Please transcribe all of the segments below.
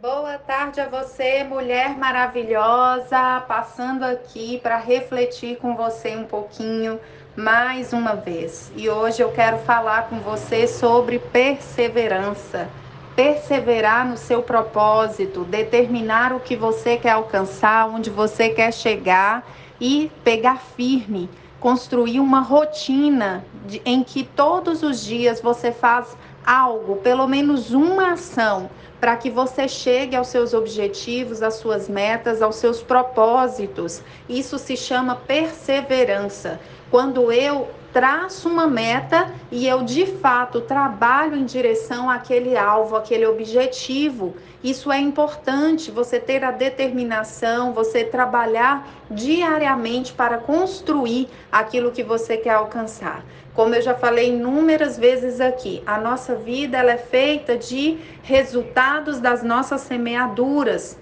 Boa tarde a você, mulher maravilhosa, passando aqui para refletir com você um pouquinho mais uma vez. E hoje eu quero falar com você sobre perseverança. Perseverar no seu propósito, determinar o que você quer alcançar, onde você quer chegar e pegar firme, construir uma rotina de, em que todos os dias você faz algo, pelo menos uma ação para que você chegue aos seus objetivos, às suas metas, aos seus propósitos. Isso se chama perseverança. Quando eu traço uma meta e eu de fato trabalho em direção àquele alvo, àquele objetivo. Isso é importante, você ter a determinação, você trabalhar diariamente para construir aquilo que você quer alcançar. Como eu já falei inúmeras vezes aqui, a nossa vida ela é feita de resultados das nossas semeaduras.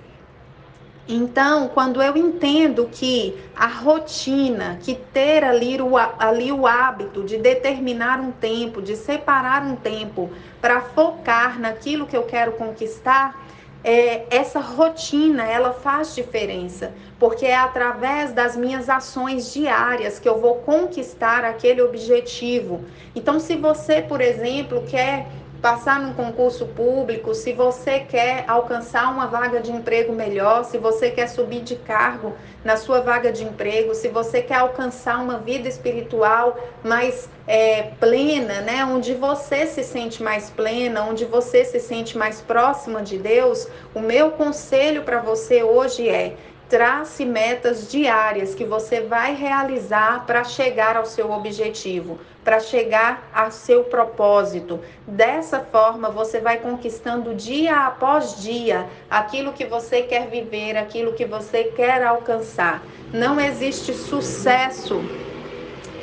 Então, quando eu entendo que a rotina, que ter ali o, ali o hábito de determinar um tempo, de separar um tempo para focar naquilo que eu quero conquistar, é, essa rotina ela faz diferença, porque é através das minhas ações diárias que eu vou conquistar aquele objetivo. Então, se você, por exemplo, quer passar num concurso público, se você quer alcançar uma vaga de emprego melhor, se você quer subir de cargo na sua vaga de emprego, se você quer alcançar uma vida espiritual mais é, plena, né, onde você se sente mais plena, onde você se sente mais próxima de Deus, o meu conselho para você hoje é Trace metas diárias que você vai realizar para chegar ao seu objetivo, para chegar ao seu propósito. Dessa forma, você vai conquistando dia após dia aquilo que você quer viver, aquilo que você quer alcançar. Não existe sucesso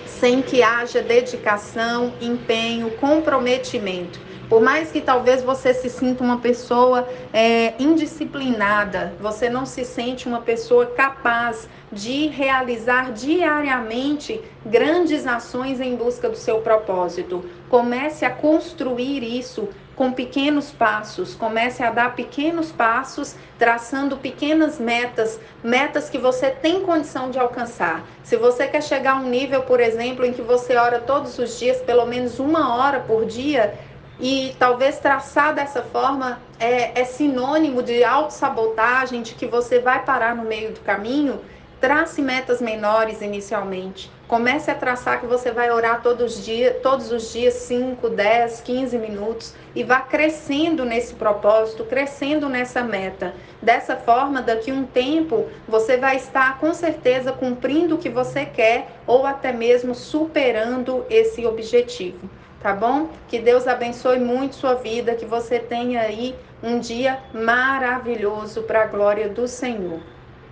sem que haja dedicação, empenho, comprometimento. Por mais que talvez você se sinta uma pessoa é, indisciplinada, você não se sente uma pessoa capaz de realizar diariamente grandes ações em busca do seu propósito. Comece a construir isso com pequenos passos, comece a dar pequenos passos, traçando pequenas metas, metas que você tem condição de alcançar. Se você quer chegar a um nível, por exemplo, em que você ora todos os dias, pelo menos uma hora por dia, e talvez traçar dessa forma é, é sinônimo de autossabotagem, de que você vai parar no meio do caminho. Trace metas menores inicialmente. Comece a traçar que você vai orar todos os dias, todos os dias 5, 10, 15 minutos e vá crescendo nesse propósito, crescendo nessa meta. Dessa forma, daqui um tempo, você vai estar com certeza cumprindo o que você quer ou até mesmo superando esse objetivo tá bom? Que Deus abençoe muito sua vida, que você tenha aí um dia maravilhoso para a glória do Senhor.